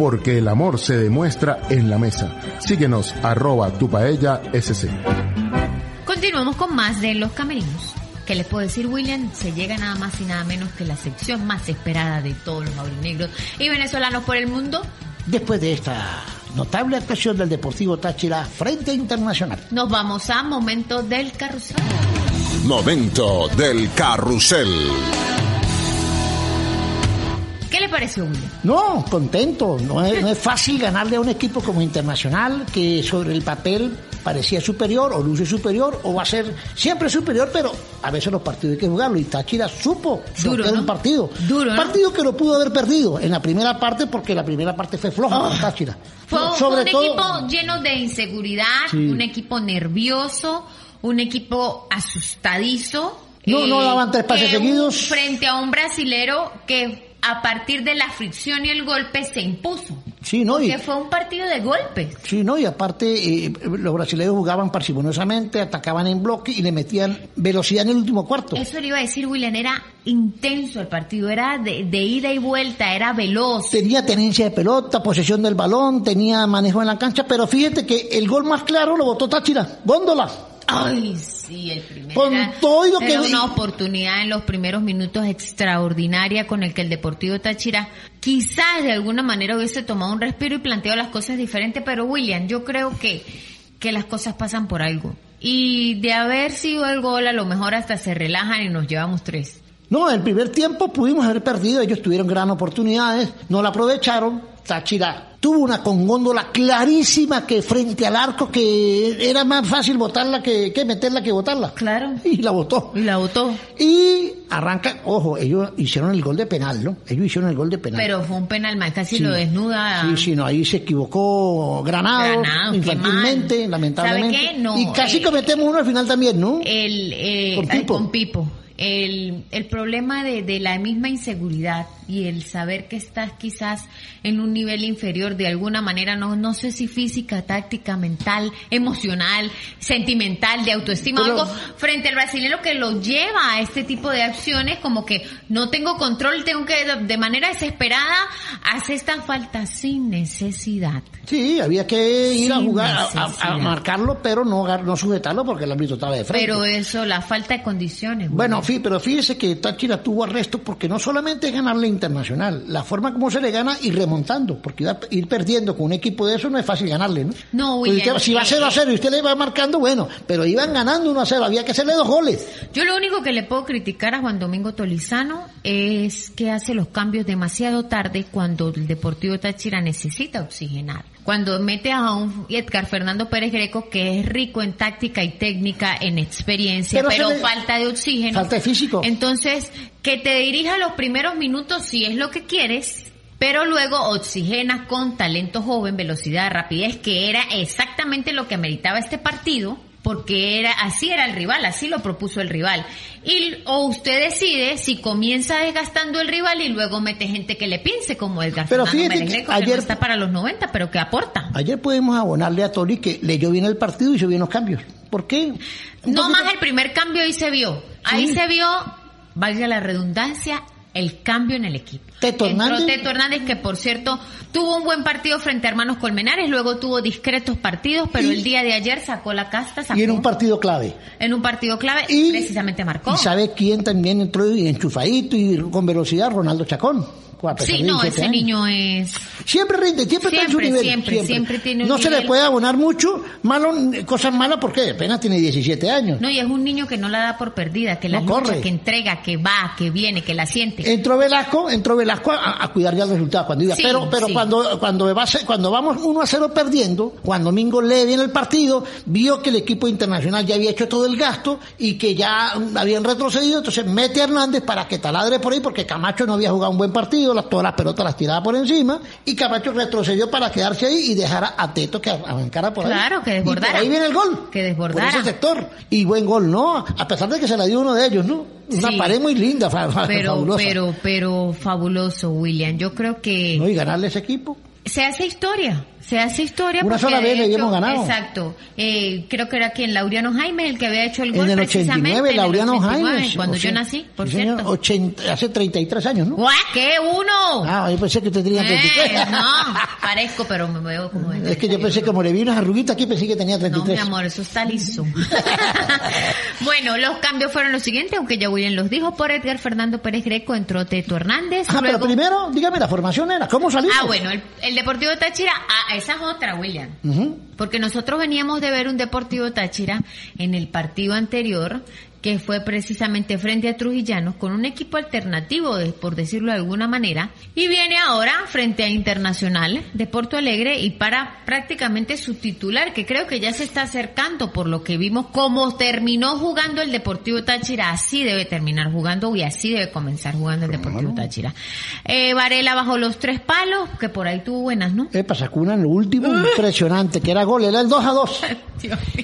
Speaker 17: Porque el amor se demuestra en la mesa. Síguenos, arroba tu paella SC.
Speaker 6: Continuamos con más de Los Camerinos. ¿Qué les puedo decir, William? Se llega nada más y nada menos que la sección más esperada de todos los aurinegros y venezolanos por el mundo.
Speaker 5: Después de esta notable actuación del Deportivo Táchira frente Internacional.
Speaker 6: Nos vamos a Momento del Carrusel.
Speaker 4: Momento del carrusel.
Speaker 6: ¿Qué le pareció, William?
Speaker 5: No, contento. No es, no es fácil ganarle a un equipo como Internacional que sobre el papel parecía superior o luce superior o va a ser siempre superior, pero a veces los partidos hay que jugarlo y Táchira supo
Speaker 6: Duro,
Speaker 5: un partido.
Speaker 6: Duro, ¿no?
Speaker 5: Partido que lo pudo haber perdido en la primera parte porque la primera parte fue floja
Speaker 6: Oh.
Speaker 5: para Táchira.
Speaker 6: Fue,
Speaker 5: Sobre
Speaker 6: un
Speaker 5: todo
Speaker 6: equipo lleno de inseguridad,
Speaker 5: Sí.
Speaker 6: un equipo nervioso, un equipo asustadizo. eh,
Speaker 5: No, no daban tres pases seguidos.
Speaker 6: Frente a un brasilero que a partir de la fricción y el golpe se impuso.
Speaker 5: Sí, no, y-
Speaker 6: Que fue un partido de golpes.
Speaker 5: Sí, no, y aparte eh, los brasileños jugaban parsimoniosamente, atacaban en bloque y le metían velocidad en el último cuarto.
Speaker 6: Eso le iba a decir, William, era intenso el partido, era de, de ida y vuelta, era veloz.
Speaker 5: Tenía tenencia de pelota, posesión del balón, tenía manejo en la cancha, pero fíjate que el gol más claro lo botó Táchira, góndola.
Speaker 6: Ay, sí, el primero.
Speaker 5: Con
Speaker 6: era,
Speaker 5: todo lo
Speaker 6: era
Speaker 5: que-
Speaker 6: una oportunidad en los primeros minutos extraordinaria con el que el Deportivo Táchira quizás de alguna manera hubiese tomado un respiro y planteado las cosas diferentes, pero William, yo creo que, que las cosas pasan por algo. Y de haber sido el gol, a lo mejor hasta se relajan y nos llevamos tres.
Speaker 5: No, en el primer tiempo pudimos haber perdido, ellos tuvieron gran oportunidades, no la aprovecharon. Táchira tuvo una con góndola clarísima que frente al arco que era más fácil botarla que, que meterla que botarla.
Speaker 6: Claro.
Speaker 5: Y la botó.
Speaker 6: Y la botó.
Speaker 5: Y arranca, ojo, ellos hicieron el gol de penal, ¿no? Ellos hicieron el gol de penal.
Speaker 6: Pero fue un penal más, casi
Speaker 5: Sí.
Speaker 6: lo desnuda.
Speaker 5: Sí, sí, no, ahí se equivocó Granado,
Speaker 6: Granado,
Speaker 5: infantilmente, lamentablemente.
Speaker 6: ¿Sabe qué? No,
Speaker 5: y casi
Speaker 6: eh,
Speaker 5: cometemos uno al final también, ¿no?
Speaker 6: el, eh,
Speaker 5: Con Pipo.
Speaker 6: con Pipo. El, el problema de, de la misma inseguridad y el saber que estás quizás en un nivel inferior de alguna manera, no, no sé si física, táctica, mental, emocional, sentimental, de autoestima, algo frente al brasileño que lo lleva a este tipo de acciones como que no tengo control, tengo que de manera desesperada hacer esta falta sin necesidad.
Speaker 5: Sí, había que ir a jugar, a- marcarlo, pero no, no sujetarlo porque el árbitro estaba de frente.
Speaker 6: Pero eso, la falta de condiciones.
Speaker 5: Bueno, sí, pero fíjese que Táchira tuvo arresto porque no solamente ganarle internacional, la forma como se le gana y remontando, porque iba a ir perdiendo con un equipo de eso no es fácil ganarle, ¿no?
Speaker 6: No, William,
Speaker 5: usted- si va
Speaker 6: eh,
Speaker 5: 0 a 0 y usted le va marcando, bueno, pero iban ganando 1 a 0, había que hacerle dos goles.
Speaker 6: Yo lo único que le puedo criticar a Juan Domingo Tolizano es que hace los cambios demasiado tarde cuando el Deportivo Táchira necesita oxigenar. Cuando mete a un Edgar Fernando Pérez Greco que es rico en táctica y técnica, en experiencia,
Speaker 5: Pero
Speaker 6: falta de oxígeno.
Speaker 5: Falta de físico.
Speaker 6: Entonces, que te dirija los primeros minutos si es lo que quieres, pero luego oxigenas con talento joven, velocidad, rapidez, que era exactamente lo que meritaba este partido, porque era así era el rival, así lo propuso el rival. Y o usted decide si comienza desgastando el rival y luego mete gente que le piense como Edgar
Speaker 5: Pero
Speaker 6: Fernando
Speaker 5: fíjate que ayer-
Speaker 6: no está para los 90, pero que aporta.
Speaker 5: Ayer podemos abonarle a Tori que leyó bien el partido y hizo bien los cambios. ¿Por qué?
Speaker 6: No más el primer cambio ahí se vio. Ahí
Speaker 5: Sí.
Speaker 6: se vio, valga la redundancia, el cambio en el equipo.
Speaker 5: Teto Hernández.
Speaker 6: Teto Hernández, que por cierto tuvo un buen partido frente a Hermanos Colmenares, luego tuvo discretos partidos, pero
Speaker 5: Y-
Speaker 6: el día de ayer sacó la casta, sacó
Speaker 5: Y en un partido clave.
Speaker 6: en un partido clave, precisamente marcó.
Speaker 5: ¿Y sabe quién también entró y enchufadito y con velocidad? Ronaldo Chacón.
Speaker 6: Sí, no,
Speaker 5: 17
Speaker 6: ese niño es...
Speaker 5: Siempre rinde, siempre, está en su
Speaker 6: Siempre,
Speaker 5: nivel.
Speaker 6: siempre, siempre tiene un
Speaker 5: No se le puede abonar mucho, malo, cosas malas porque apenas tiene 17 años.
Speaker 6: No, y es un niño que no la da por perdida, que la
Speaker 5: No
Speaker 6: lucha,
Speaker 5: corre.
Speaker 6: que entrega, que va, que viene, que la siente.
Speaker 5: Entró Velasco, entró Velasco a, a cuidar ya el resultado cuando iba.
Speaker 6: Sí,
Speaker 5: pero pero
Speaker 6: sí.
Speaker 5: cuando cuando va cuando vamos 1 a 0 perdiendo, cuando Domingo lee bien el partido, vio que el equipo internacional ya había hecho todo el gasto y que ya habían retrocedido, entonces mete a Hernández para que taladre por ahí porque Camacho no había jugado un buen partido, las, todas las pelotas las tiraba por encima y Camacho retrocedió para quedarse ahí y dejar a Teto que arrancara por ahí.
Speaker 6: Claro, que
Speaker 5: Y por
Speaker 6: desbordara.
Speaker 5: ahí viene el gol.
Speaker 6: Que
Speaker 5: Por
Speaker 6: desbordara.
Speaker 5: ese sector. Y buen gol, ¿no? A pesar de que se la dio uno de ellos, ¿no? Una
Speaker 6: Sí.
Speaker 5: pared muy linda,
Speaker 6: pero,
Speaker 5: fabulosa.
Speaker 6: pero, pero fabuloso, William. Yo creo que
Speaker 5: No, y ganarle ese equipo.
Speaker 6: se hace historia. Se hace historia.
Speaker 5: Una sola vez le habíamos ganado.
Speaker 6: Exacto. Eh, creo que era quien, Laureano Jaime, el que había hecho el
Speaker 5: En
Speaker 6: gol
Speaker 5: el
Speaker 6: precisamente.
Speaker 5: 89,
Speaker 6: en el
Speaker 5: Laureano
Speaker 6: 89,
Speaker 5: Jaime.
Speaker 6: Cuando yo
Speaker 5: sea,
Speaker 6: nací, por
Speaker 5: sí, señor,
Speaker 6: cierto.
Speaker 5: 80 hace 33 años, ¿no?
Speaker 6: ¡Guau! ¿Qué? ¿Uno?
Speaker 5: Ah, yo pensé que usted tenía 33.
Speaker 6: Eh, no, parezco, pero me veo como
Speaker 5: Es que yo pensé, como le vi unas arruguitas aquí, pensé que tenía
Speaker 6: No, mi
Speaker 5: 33.
Speaker 6: amor, eso está liso. bueno, los cambios fueron los siguientes, aunque ya William los dijo. Por Edgar Fernando Pérez Greco entró Teto Hernández.
Speaker 5: ah, pero primero, dígame, la formación era, ¿cómo salió?
Speaker 6: Ah, bueno, el, el Deportivo Táchira, ah, esa es otra, William. Porque nosotros veníamos de ver un Deportivo Táchira en el partido anterior, que fue precisamente frente a Trujillanos, con un equipo alternativo, de- por decirlo de alguna manera, y viene ahora frente a Internacional de Porto Alegre y para prácticamente su titular, que creo que ya se está acercando por lo que vimos, como terminó jugando el Deportivo Táchira, así debe terminar jugando y así debe comenzar jugando el Deportivo Táchira. Eh, Varela bajo los tres palos, que por ahí tuvo buenas, ¿no?
Speaker 5: Epa, sacó una en lo último impresionante, que era gol, era el 2 a 2.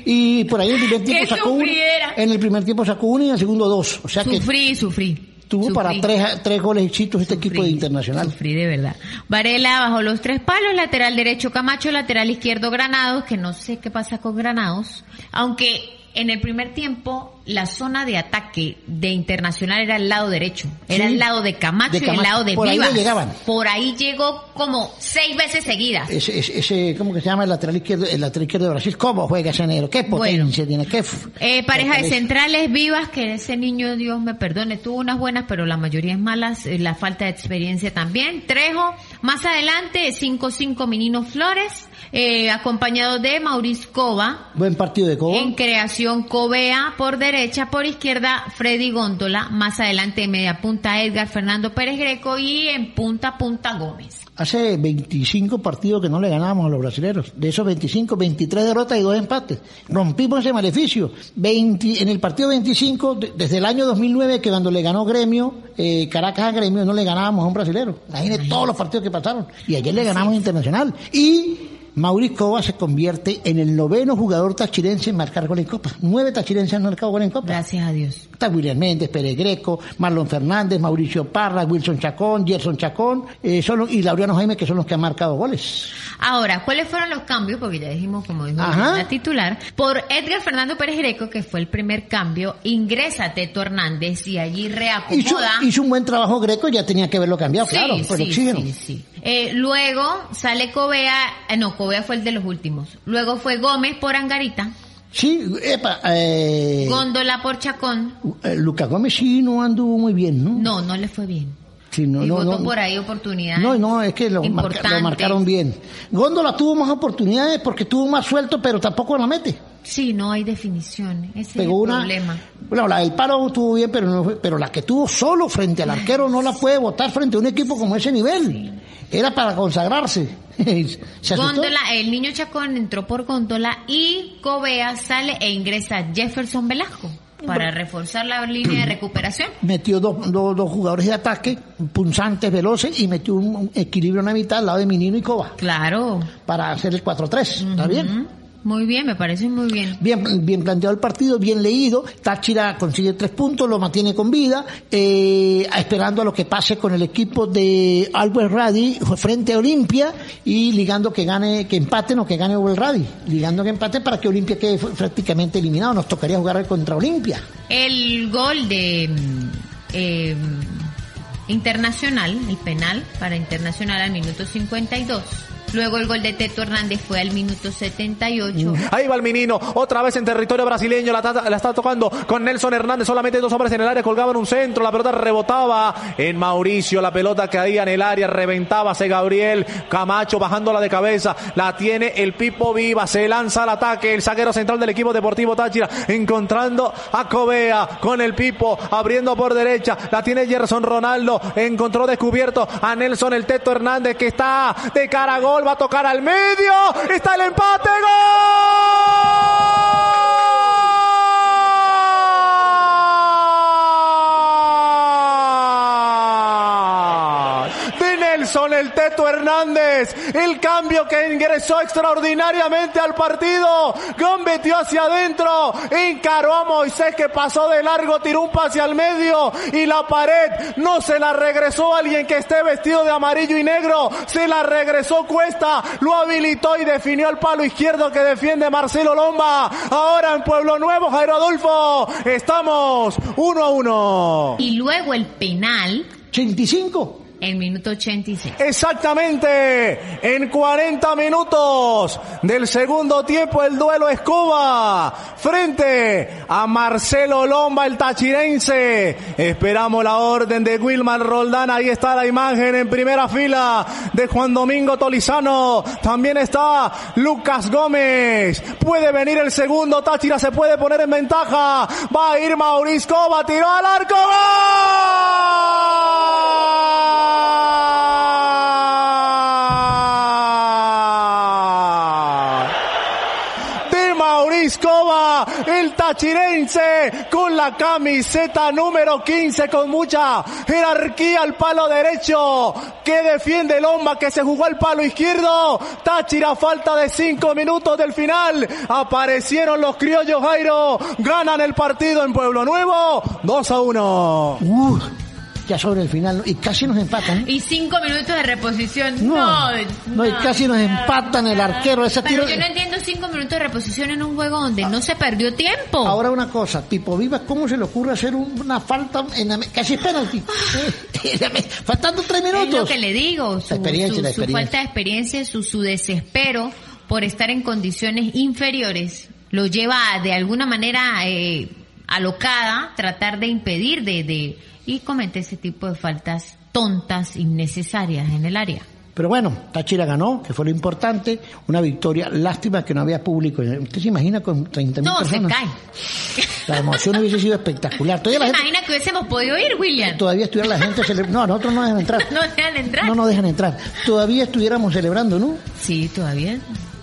Speaker 5: Y por ahí en el primer tiempo sacó
Speaker 6: sufriera.
Speaker 5: en el primer tiempo sacó uno y en el segundo dos. O sea que
Speaker 6: Sufrí, sufrí.
Speaker 5: tuvo
Speaker 6: Sufrí.
Speaker 5: para tres, tres goles hechizos este equipo de internacional.
Speaker 6: Sufrí de verdad. Varela bajo los tres palos, lateral derecho Camacho, lateral izquierdo Granados, que no sé qué pasa con Granados, aunque en el primer tiempo la zona de ataque de Internacional era el lado derecho, era
Speaker 5: Sí.
Speaker 6: el lado de Camacho,
Speaker 5: De
Speaker 6: y el lado de
Speaker 5: Por ahí llegaban.
Speaker 6: Por ahí llegó como seis veces seguidas.
Speaker 5: Ese, ese, ese, ¿cómo que se llama el lateral izquierdo? El lateral izquierdo de Brasil, ¿cómo juega ese negro? ¿Qué potencia tiene? ¿Qué
Speaker 6: Eh, pareja de centrales vivas, que ese niño, Dios me perdone, tuvo unas buenas, pero la mayoría es malas, eh, la falta de experiencia también. Trejo, más adelante, 5-5 Meninos Flores, eh, acompañado de Mauricio Cova.
Speaker 5: Buen partido de Cobo.
Speaker 6: En creación, Covea por derecha, por izquierda, Freddy Góndola. Más adelante, en media punta, Edgar Fernando Pérez Greco y en punta, punta Gómez.
Speaker 5: Hace 25 partidos que no le ganábamos a los brasileños. De esos 25, 23 derrotas y dos empates. Rompimos ese maleficio. 20, en el partido 25, de- desde el año 2009, que cuando le ganó Gremio, eh, Caracas a Gremio, no le ganábamos a un brasilero. Imagínate todos los partidos que pasaron. Y ayer le ganamos a Internacional. Y Mauricio Cova se convierte en el noveno jugador tachirense en marcar gol en Copa. Nueve tachirenses han marcado gol en Copa.
Speaker 6: Gracias a Dios.
Speaker 5: Está William Méndez, Pérez Greco, Marlon Fernández, Mauricio Parra, Wilson Chacón, Gerson Chacón eh, son los- y Laureano Jaime, que son los que han marcado goles.
Speaker 6: Ahora, ¿cuáles fueron los cambios? Porque ya dijimos, como dijo la titular, por Edgar Fernando Pérez Greco, que fue el primer cambio, ingresa Teto Hernández y allí reacomoda.
Speaker 5: hizo un buen trabajo Greco, ya tenía que haberlo cambiado,
Speaker 6: Sí,
Speaker 5: claro, por el
Speaker 6: sí,
Speaker 5: oxígeno.
Speaker 6: sí, sí. Eh, luego sale Covea, eh, no, Covea fue el de los últimos. Luego fue Gómez por Angarita,
Speaker 5: Sí, epa, eh,
Speaker 6: Góndola por Chacón.
Speaker 5: eh, Lucas Gómez sí no anduvo muy bien, ¿no?
Speaker 6: No, no le fue bien.
Speaker 5: Sí, no,
Speaker 6: y
Speaker 5: no,
Speaker 6: votó
Speaker 5: no.
Speaker 6: por ahí oportunidades.
Speaker 5: No, no, es que lo, marca-
Speaker 6: Importante.
Speaker 5: lo marcaron bien. Góndola tuvo más oportunidades porque tuvo más suelto, pero tampoco la mete.
Speaker 6: Sí, no hay definición. Ese
Speaker 5: Pegó
Speaker 6: es el
Speaker 5: una.
Speaker 6: problema.
Speaker 5: Bueno, la del paro estuvo bien, pero no pero la que tuvo solo frente al arquero no la puede votar frente a un equipo como ese nivel. Era para consagrarse.
Speaker 6: Góndola, el niño Chacón entró por Góndola y Covea sale e ingresa Jefferson Velasco para reforzar la línea de recuperación.
Speaker 5: Metió dos, dos, dos jugadores de ataque, punzantes, veloces, y metió un, un equilibrio en la mitad al lado de Minino y Coba.
Speaker 6: Claro.
Speaker 5: Para hacer el 4-3. ¿Está bien?
Speaker 6: Muy bien, me parece muy bien.
Speaker 5: Bien, bien planteado el partido, bien leído. Táchira consigue tres puntos, lo mantiene con vida, eh, esperando a lo que pase con el equipo de Albert Radi frente a Olimpia y ligando que gane, que empaten o que gane Albert Radi. Ligando que empate para que Olimpia quede prácticamente eliminado. Nos tocaría jugar contra Olimpia.
Speaker 6: El gol de eh, Internacional, el penal para Internacional al minuto 52. Luego el gol de Teto Hernández fue al minuto 78.
Speaker 18: Ahí va el menino, otra vez en territorio brasileño, la, está tocando con Nelson Hernández, solamente dos hombres en el área, colgaban un centro, la pelota rebotaba en Mauricio, la pelota caía en el área, reventaba Gabriel Camacho bajándola de cabeza, la tiene el Pipo Viva, se lanza al ataque, el zaguero central del equipo deportivo Táchira, encontrando a Covea con el Pipo, abriendo por derecha, la tiene Gerson Ronaldo, encontró descubierto a Nelson el Teto Hernández que está de cara gol, va a tocar al medio, está el empate. El Teto Hernández, el cambio que ingresó extraordinariamente al partido, metió hacia adentro, encaró a Moisés que pasó de largo, tiró un pase al medio y la pared no se la regresó alguien que esté vestido de amarillo y negro, se la regresó Cuesta, lo habilitó y definió el palo izquierdo que defiende Marcelo Lomba. Ahora en Pueblo Nuevo, Jairo Adolfo, estamos uno a uno.
Speaker 6: Y luego el penal.
Speaker 5: 85.
Speaker 6: El minuto 86.
Speaker 18: Exactamente, en 40 minutos del segundo tiempo el duelo Escoba frente a Marcelo Lomba el tachirense. Esperamos la orden de Wilmar Roldán, ahí está la imagen en primera fila de Juan Domingo Tolizano. También está Lucas Gómez. Puede venir el segundo, Táchira se puede poner en ventaja. Va a ir Mauricio Escoba, tiró al arco. ¡Gol! de Mauricio Cova, el tachirense, con la camiseta número 15, con mucha jerarquía al palo derecho, que defiende Lomba, que se jugó al palo izquierdo. Táchira, falta de 5 minutos del final. Aparecieron los criollos Jairo, ganan el partido en Pueblo Nuevo, 2 a 1.
Speaker 5: Uh, ya sobre el final, y casi nos empatan. ¿eh?
Speaker 6: Y cinco minutos de reposición.
Speaker 5: No,
Speaker 6: No,
Speaker 5: no, y casi nos empatan el arquero. Ese
Speaker 6: Pero
Speaker 5: tiro.
Speaker 6: yo no entiendo cinco minutos de reposición en un juego donde no se perdió tiempo.
Speaker 5: Ahora una cosa, tipo Viva, ¿cómo se le ocurre hacer un- una falta en la, casi es penalti? Faltando tres minutos.
Speaker 6: Es lo que le digo, su,
Speaker 5: experiencia,
Speaker 6: su-
Speaker 5: la
Speaker 6: su
Speaker 5: experiencia.
Speaker 6: falta de experiencia, su, su desespero por estar en condiciones inferiores, lo lleva de alguna manera eh, alocada tratar de impedir de, de y comete ese tipo de faltas tontas, innecesarias en el área.
Speaker 5: Pero bueno, Táchira ganó, que fue lo importante. Una victoria. Lástima que no había público. ¿Usted se imagina con 30 mil
Speaker 6: No, se
Speaker 5: personas?
Speaker 6: cae.
Speaker 5: La emoción hubiese sido espectacular. Todavía la
Speaker 6: ¿Se
Speaker 5: gente,
Speaker 6: imagina que hubiésemos podido ir, William?
Speaker 5: todavía estuviera la gente celebrando. No, a nosotros no dejan entrar.
Speaker 6: No dejan entrar.
Speaker 5: No nos dejan entrar. Todavía estuviéramos celebrando, ¿no?
Speaker 6: Sí, todavía.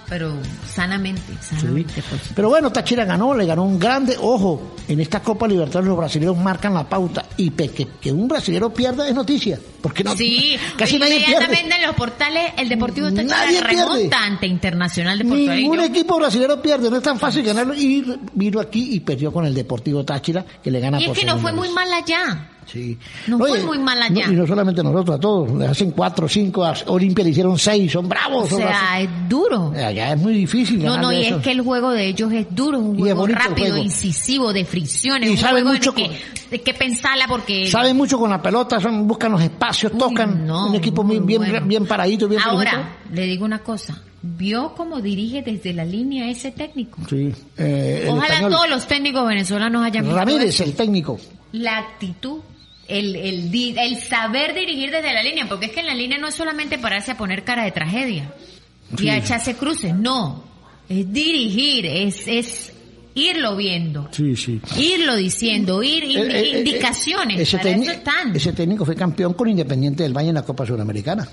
Speaker 6: Pero sanamente, sanamente. por supuesto.
Speaker 5: Pero bueno, Táchira ganó, le ganó un grande. Ojo, en esta Copa Libertadores los brasileños marcan la pauta. Y que, que un brasilero pierda es noticia. Porque no,
Speaker 6: Sí,
Speaker 5: casi nadie pierde.
Speaker 6: inmediatamente en los portales el Deportivo Táchira remonta ante Internacional de Puerto
Speaker 5: Ningún
Speaker 6: Rico.
Speaker 5: equipo brasileño pierde, no es tan fácil ganarlo. Y vino aquí y perdió con el Deportivo Táchira, que le gana
Speaker 6: Y es
Speaker 5: por
Speaker 6: que no fue muy mal allá.
Speaker 5: Sí.
Speaker 6: No
Speaker 5: Oye,
Speaker 6: fue muy mal
Speaker 5: no-
Speaker 6: allá.
Speaker 5: y no solamente nosotros, a todos. Le hacen cuatro, cinco, a Olimpia le hicieron seis, son
Speaker 6: O
Speaker 5: bravos. son
Speaker 6: sea, es duro.
Speaker 5: Allá es muy difícil.
Speaker 6: No, no, y
Speaker 5: eso.
Speaker 6: es que el juego de ellos es duro, es un
Speaker 5: es
Speaker 6: juego rápido,
Speaker 5: juego.
Speaker 6: incisivo, de fricciones,
Speaker 5: Y
Speaker 6: un
Speaker 5: saben
Speaker 6: juego
Speaker 5: mucho
Speaker 6: en que hay que pensarla porque...
Speaker 5: Saben mucho con la pelota, son, buscan los espacios, tocan. un equipo muy, bien,
Speaker 6: bueno.
Speaker 5: bien paradito, bien
Speaker 6: Ahora, le digo una cosa, ¿vio cómo dirige desde la línea ese técnico?
Speaker 5: Sí. eh,
Speaker 6: Ojalá
Speaker 5: español.
Speaker 6: todos los técnicos venezolanos hayan visto
Speaker 5: Ramírez,
Speaker 6: eso.
Speaker 5: el técnico.
Speaker 6: la actitud, el, el, di- el saber dirigir desde la línea, porque es que en la línea no es solamente pararse a poner cara de tragedia y a echarse cruces, no, es dirigir, es, es irlo viendo,
Speaker 5: Sí, sí.
Speaker 6: irlo diciendo, ir indi-
Speaker 5: Eh, eh, eh,
Speaker 6: indicaciones,
Speaker 5: ese,
Speaker 6: para eso están.
Speaker 5: ese técnico fue campeón con Independiente del Valle en la Copa Sudamericana.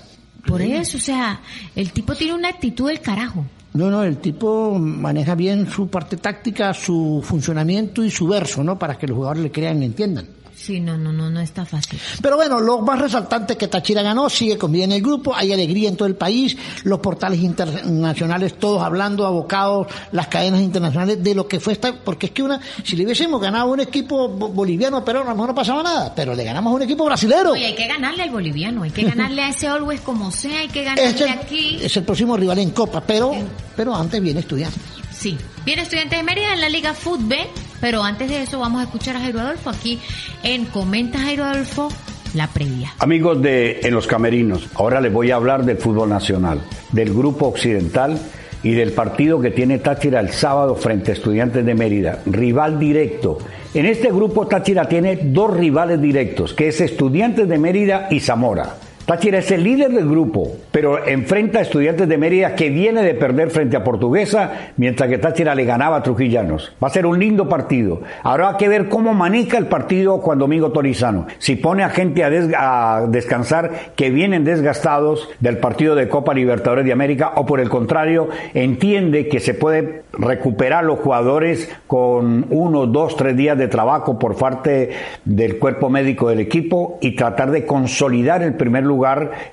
Speaker 6: Por eso, o sea, el tipo tiene una actitud del carajo.
Speaker 5: No, no, el tipo maneja bien su parte táctica, su funcionamiento y su verso, ¿no? Para que los jugadores le crean y entiendan.
Speaker 6: Sí, no, no, no, no está fácil.
Speaker 5: Pero bueno, lo más resaltante es que Táchira ganó, sigue con vida en el grupo, hay alegría en todo el país, los portales internacionales todos hablando, abocados, las cadenas internacionales de lo que fue esta, porque es que una, si le hubiésemos ganado a un equipo bo- boliviano, pero a lo mejor no pasaba nada, pero le ganamos a un equipo brasilero.
Speaker 6: Oye, hay que ganarle al boliviano, hay que ganarle a ese Always como sea, hay que ganarle
Speaker 5: Este
Speaker 6: aquí.
Speaker 5: es el próximo rival en Copa, pero, pero antes viene estudiantes.
Speaker 6: Sí, viene Estudiantes de Mérida en la Liga Fútbol, pero antes de eso vamos a escuchar a Jairo Adolfo aquí en Comenta Jairo Adolfo, la previa.
Speaker 7: Amigos de En los Camerinos, ahora les voy a hablar del fútbol nacional, del grupo occidental y del partido que tiene Táchira el sábado frente a Estudiantes de Mérida, rival directo. En este grupo Táchira tiene dos rivales directos, que es Estudiantes de Mérida y Zamora. Táchira es el líder del grupo, pero enfrenta a Estudiantes de Mérida que viene de perder frente a Portuguesa, mientras que Táchira le ganaba a Trujillanos. Va a ser un lindo partido. Habrá que ver cómo maneja el partido Juan Domingo Torizano. Si pone a gente a, a descansar que vienen desgastados del partido de Copa Libertadores de América, o por el contrario, entiende que se puede recuperar los jugadores con uno, dos, tres días de trabajo por parte del cuerpo médico del equipo y tratar de consolidar el primer lugar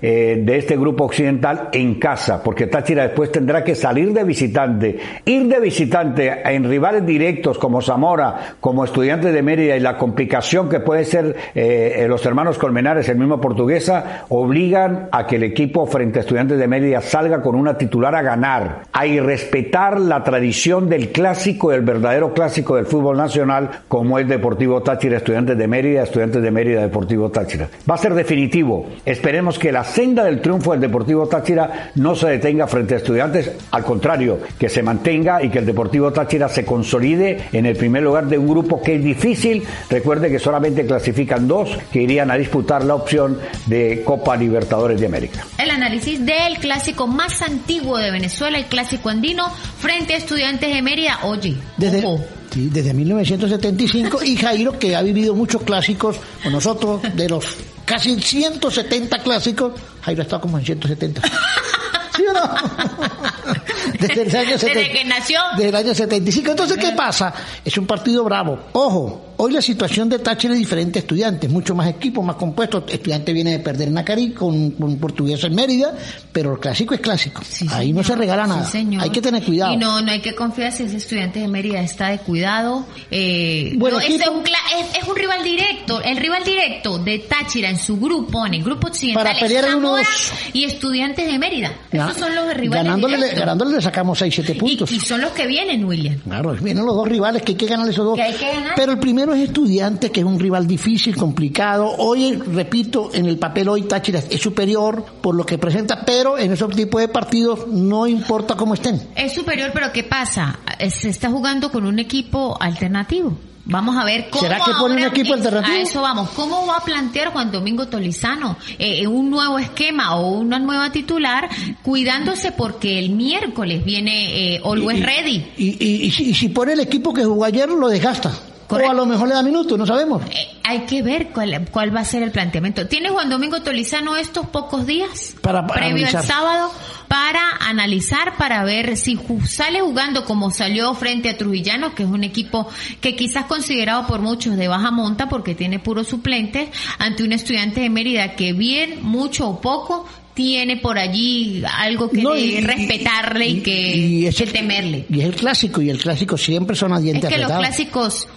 Speaker 7: eh, de este grupo occidental en casa, porque Táchira después tendrá que salir de visitante, ir de visitante en rivales directos como Zamora, como Estudiantes de Mérida y la complicación que puede ser eh, los hermanos Colmenares, el mismo Portuguesa, obligan a que el equipo frente a Estudiantes de Mérida salga con una titular a ganar, a irrespetar la tradición del clásico, del verdadero clásico del fútbol nacional, como es Deportivo Táchira, Estudiantes de Mérida, Estudiantes de Mérida, Deportivo Táchira. Va a ser definitivo. Esperemos que la senda del triunfo del Deportivo Táchira no se detenga frente a Estudiantes, al contrario, que se mantenga y que el Deportivo Táchira se consolide en el primer lugar de un grupo que es difícil. Recuerde que solamente clasifican dos que irían a disputar la opción de Copa Libertadores de América.
Speaker 6: El análisis del clásico más antiguo de Venezuela, el clásico andino, frente a Estudiantes de Mérida. Oye,
Speaker 5: Desde,
Speaker 6: ojo,
Speaker 5: sí, desde 1975 y Jairo que ha vivido muchos clásicos con nosotros de los casi 170 clásicos Jairo estado como en 170 ¿sí o no? desde el año
Speaker 6: desde
Speaker 5: 70
Speaker 6: que nació.
Speaker 5: del año 75. Entonces, ¿qué pasa? Es un partido bravo. Ojo, hoy la situación de Táchira es diferente a Estudiantes, mucho más equipo, más compuesto. Estudiante viene de perder en Nacari con, con Portuguesa en Mérida, pero el clásico es clásico. Ahí no se regala nada.
Speaker 6: Sí, señor.
Speaker 5: Hay que tener cuidado.
Speaker 6: Y no, no hay que confiar si ese estudiante de Mérida está de cuidado. Eh,
Speaker 5: Buen
Speaker 6: no, ese
Speaker 5: equipo.
Speaker 6: es, un, cla- es, es un rival directo. El rival directo de Táchira en su grupo, en el grupo occidental,
Speaker 5: Para pelear
Speaker 6: es
Speaker 5: unos-
Speaker 6: y estudiantes de Mérida.
Speaker 5: Ya.
Speaker 6: Esos son los rivales
Speaker 5: ganándole,
Speaker 6: directos.
Speaker 5: ganándole le sacamos 6-7
Speaker 6: Y,
Speaker 5: puntos.
Speaker 6: y son los que vienen, William.
Speaker 5: Claro, vienen los dos rivales que hay que ganar esos dos.
Speaker 6: Que hay que ganar.
Speaker 5: Pero el primero es Estudiantes, que es un rival difícil, complicado. Hoy, repito, en el papel hoy Táchira es superior por lo que presenta, pero en esos tipos de partidos no importa cómo estén.
Speaker 6: Es superior, pero ¿qué pasa? Eh, Se está jugando con un equipo alternativo. Vamos a ver cómo
Speaker 5: ¿Será que pone un equipo alternativo?
Speaker 6: A eso vamos. ¿Cómo va a plantear Juan Domingo Tolizano eh, un nuevo esquema o una nueva titular, cuidándose porque el miércoles viene eh, Always
Speaker 5: Y-
Speaker 6: Ready?
Speaker 5: Y, y- y si, y si pone el equipo que jugó ayer, lo desgasta. O a lo mejor le da minutos, no sabemos.
Speaker 6: Eh, hay que ver cuál, cuál va a ser el planteamiento. ¿Tiene Juan Domingo Tolizano estos pocos días
Speaker 5: Para- para
Speaker 6: previo
Speaker 5: analizar.
Speaker 6: al sábado para analizar, para ver si sale jugando como salió frente a Trujillano, que es un equipo que quizás considerado por muchos de baja monta porque tiene puros suplentes, ante un estudiante de Mérida que bien, mucho o poco, tiene por allí algo que
Speaker 5: No, y-
Speaker 6: respetarle y, que,
Speaker 5: y es
Speaker 6: que
Speaker 5: el-
Speaker 6: temerle.
Speaker 5: Y es el clásico, y el clásico siempre son a
Speaker 6: Es que los clásicos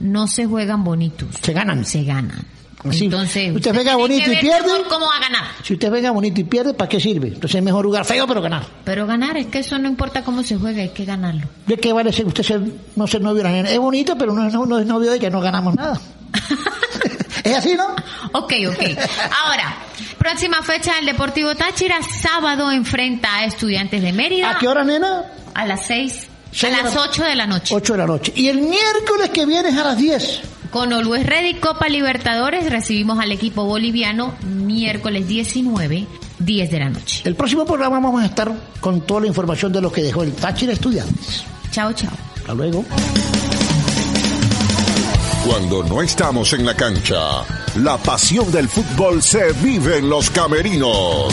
Speaker 6: no se juegan bonitos.
Speaker 5: Se ganan.
Speaker 6: Se ganan.
Speaker 5: Así,
Speaker 6: Entonces,
Speaker 5: usted
Speaker 6: tiene
Speaker 5: bonito y pierde.
Speaker 6: ¿Cómo va a ganar?
Speaker 5: Si usted venga bonito y pierde, ¿para qué sirve? Entonces es mejor jugar feo, pero ganar.
Speaker 6: Pero ganar, es que eso no importa cómo se juega, hay que ganarlo.
Speaker 5: ¿De qué vale ser usted ser, no ser novio de la nena? Es bonito, pero no, no, no es novio de que no ganamos nada. es así, ¿no?
Speaker 6: Ok, ok. Ahora, próxima fecha del Deportivo Táchira, sábado enfrenta a Estudiantes de Mérida.
Speaker 5: ¿A qué hora, nena?
Speaker 6: A las 6, a las
Speaker 5: la-
Speaker 6: 8 de la noche.
Speaker 5: 8 de la noche. Y el miércoles que viene es a las 10.
Speaker 6: Con Always Ready Copa Libertadores recibimos al equipo boliviano miércoles 19, 10 de la noche.
Speaker 5: El próximo programa vamos a estar con toda la información de lo que dejó el Táchira Estudiantes.
Speaker 6: Chao, chao.
Speaker 5: Hasta luego.
Speaker 4: Cuando no estamos en la cancha, la pasión del fútbol se vive en los camerinos.